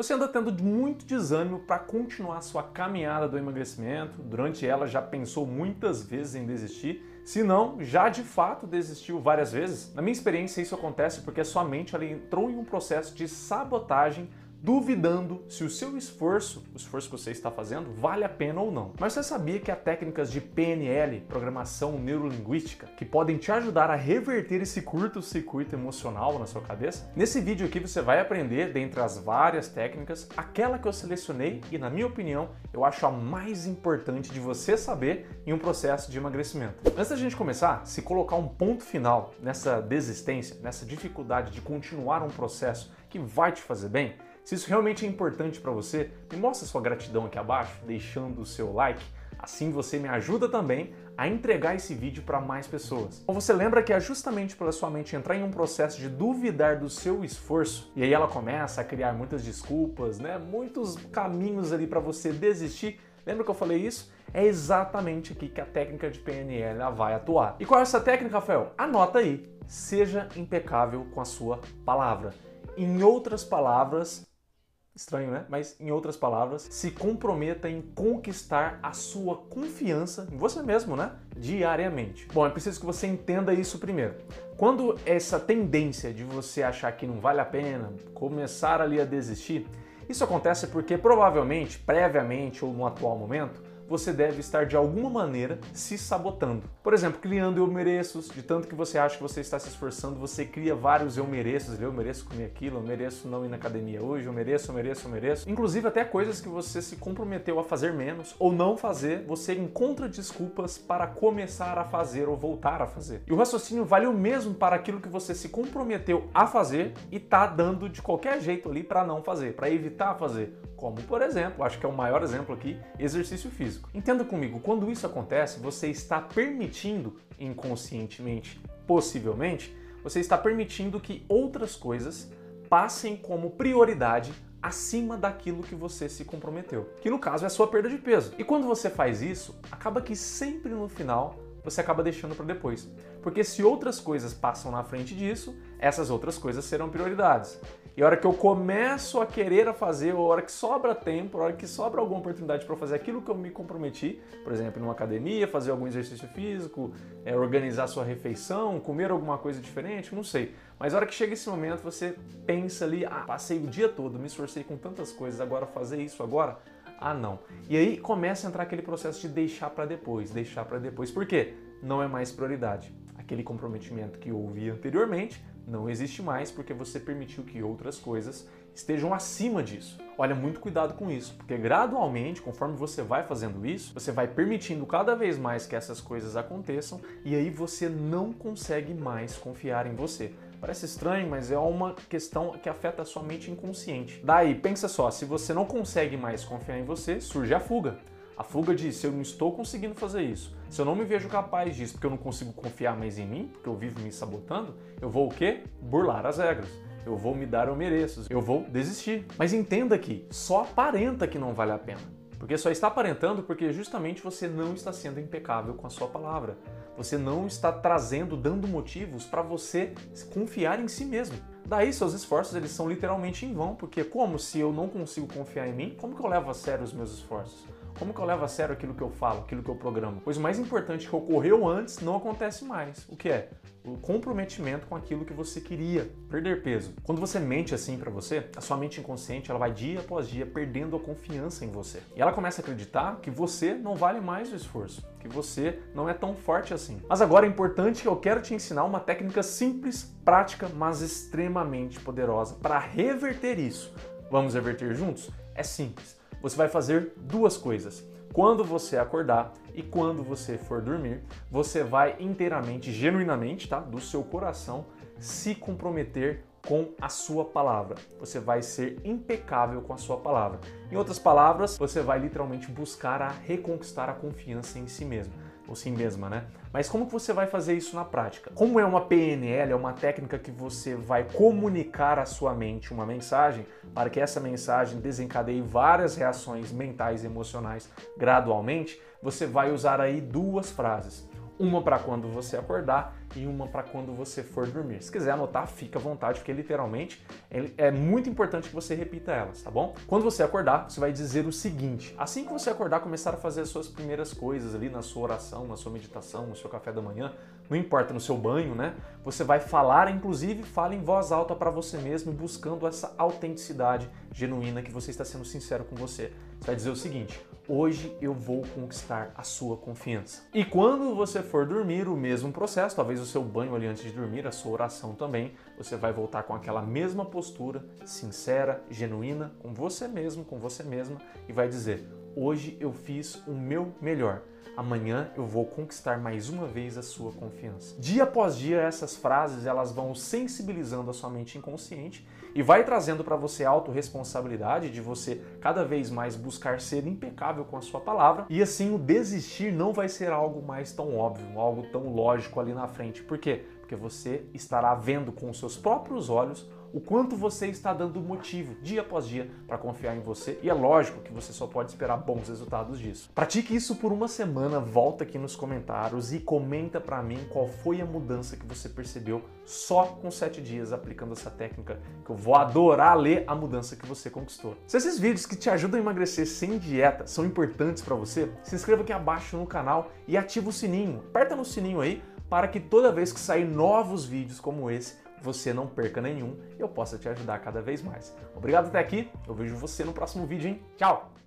Você anda tendo muito desânimo para continuar sua caminhada do emagrecimento, durante ela já pensou muitas vezes em desistir, se não, já de fato desistiu várias vezes? Na minha experiência, isso acontece porque a sua mente entrou em um processo de sabotagem duvidando se o seu esforço, o esforço que você está fazendo, vale a pena ou não. Mas você sabia que há técnicas de PNL, programação neurolinguística, que podem te ajudar a reverter esse curto-circuito emocional na sua cabeça? Nesse vídeo aqui você vai aprender, dentre as várias técnicas, aquela que eu selecionei e, na minha opinião, eu acho a mais importante de você saber em um processo de emagrecimento. Antes da gente começar, se colocar um ponto final nessa desistência, nessa dificuldade de continuar um processo que vai te fazer bem, se isso realmente é importante para você, me mostra sua gratidão aqui abaixo, deixando o seu like. Assim você me ajuda também a entregar esse vídeo para mais pessoas. Ou você lembra que é justamente pela sua mente entrar em um processo de duvidar do seu esforço e aí ela começa a criar muitas desculpas, né? Muitos caminhos ali para você desistir. Lembra que eu falei isso? É exatamente aqui que a técnica de PNL vai atuar. E qual é essa técnica, Rafael? Anota aí. Seja impecável com a sua palavra. Em outras palavras, Estranho, né? Mas, em outras palavras, se comprometa em conquistar a sua confiança em você mesmo, né? Diariamente. Bom, é preciso que você entenda isso primeiro. Quando essa tendência de você achar que não vale a pena, começar ali a desistir, isso acontece porque provavelmente, previamente ou no atual momento, você deve estar de alguma maneira se sabotando. Por exemplo, criando eu mereços, de tanto que você acha que você está se esforçando, você cria vários eu mereços, eu mereço comer aquilo, eu mereço não ir na academia hoje, eu mereço, eu mereço, eu mereço. Inclusive até coisas que você se comprometeu a fazer menos ou não fazer, você encontra desculpas para começar a fazer ou voltar a fazer. E o raciocínio vale o mesmo para aquilo que você se comprometeu a fazer e tá dando de qualquer jeito ali para não fazer, para evitar fazer como por exemplo, acho que é o maior exemplo aqui, exercício físico. Entenda comigo, quando isso acontece, você está permitindo inconscientemente, possivelmente, você está permitindo que outras coisas passem como prioridade acima daquilo que você se comprometeu, que no caso é a sua perda de peso. E quando você faz isso, acaba que sempre no final você acaba deixando para depois. Porque se outras coisas passam na frente disso, essas outras coisas serão prioridades. E a hora que eu começo a querer a fazer, ou a hora que sobra tempo, a hora que sobra alguma oportunidade para fazer aquilo que eu me comprometi, por exemplo, numa academia, fazer algum exercício físico, é, organizar sua refeição, comer alguma coisa diferente, não sei. Mas a hora que chega esse momento, você pensa ali, ah, passei o dia todo, me esforcei com tantas coisas, agora fazer isso agora, ah não. E aí começa a entrar aquele processo de deixar para depois, deixar para depois. Por quê? Não é mais prioridade. Aquele comprometimento que houve anteriormente não existe mais porque você permitiu que outras coisas estejam acima disso. Olha, muito cuidado com isso, porque gradualmente, conforme você vai fazendo isso, você vai permitindo cada vez mais que essas coisas aconteçam e aí você não consegue mais confiar em você. Parece estranho, mas é uma questão que afeta a sua mente inconsciente. Daí, pensa só, se você não consegue mais confiar em você, surge a fuga. A fuga diz: se eu não estou conseguindo fazer isso, se eu não me vejo capaz disso, porque eu não consigo confiar mais em mim, porque eu vivo me sabotando, eu vou o quê? Burlar as regras. Eu vou me dar eu mereço, eu vou desistir. Mas entenda que só aparenta que não vale a pena. Porque só está aparentando porque justamente você não está sendo impecável com a sua palavra. Você não está trazendo, dando motivos para você confiar em si mesmo. Daí seus esforços eles são literalmente em vão, porque como se eu não consigo confiar em mim, como que eu levo a sério os meus esforços? Como que eu levo a sério aquilo que eu falo, aquilo que eu programo? Pois o mais importante que ocorreu antes não acontece mais. O que é? O comprometimento com aquilo que você queria, perder peso. Quando você mente assim para você, a sua mente inconsciente ela vai dia após dia perdendo a confiança em você. E ela começa a acreditar que você não vale mais o esforço, que você não é tão forte assim. Mas agora é importante que eu quero te ensinar uma técnica simples, prática, mas extremamente poderosa para reverter isso. Vamos reverter juntos? É simples você vai fazer duas coisas. Quando você acordar e quando você for dormir, você vai inteiramente, genuinamente, tá? Do seu coração, se comprometer com a sua palavra. Você vai ser impecável com a sua palavra. Em outras palavras, você vai literalmente buscar a reconquistar a confiança em si mesmo ou si mesma, né? Mas como que você vai fazer isso na prática? Como é uma PNL, é uma técnica que você vai comunicar à sua mente uma mensagem para que essa mensagem desencadeie várias reações mentais e emocionais gradualmente, você vai usar aí duas frases. Uma para quando você acordar e uma para quando você for dormir. Se quiser anotar, fica à vontade, porque literalmente é muito importante que você repita elas, tá bom? Quando você acordar, você vai dizer o seguinte: assim que você acordar, começar a fazer as suas primeiras coisas ali na sua oração, na sua meditação, no seu café da manhã, não importa, no seu banho, né? Você vai falar, inclusive, fala em voz alta para você mesmo, buscando essa autenticidade genuína que você está sendo sincero com você. Vai dizer o seguinte: hoje eu vou conquistar a sua confiança. E quando você for dormir, o mesmo processo, talvez o seu banho ali antes de dormir, a sua oração também, você vai voltar com aquela mesma postura, sincera, genuína, com você mesmo, com você mesma, e vai dizer: hoje eu fiz o meu melhor. Amanhã eu vou conquistar mais uma vez a sua confiança. Dia após dia, essas frases elas vão sensibilizando a sua mente inconsciente e vai trazendo para você a autorresponsabilidade de você cada vez mais buscar ser impecável com a sua palavra e assim o desistir não vai ser algo mais tão óbvio, algo tão lógico ali na frente. Por quê? Porque você estará vendo com os seus próprios olhos o quanto você está dando motivo dia após dia para confiar em você e é lógico que você só pode esperar bons resultados disso. Pratique isso por uma semana, volta aqui nos comentários e comenta para mim qual foi a mudança que você percebeu só com sete dias aplicando essa técnica que eu vou adorar ler a mudança que você conquistou. Se esses vídeos que te ajudam a emagrecer sem dieta são importantes para você, se inscreva aqui abaixo no canal e ativa o sininho. Aperta no sininho aí para que toda vez que sair novos vídeos como esse, você não perca nenhum e eu possa te ajudar cada vez mais. Obrigado até aqui, eu vejo você no próximo vídeo, hein? Tchau!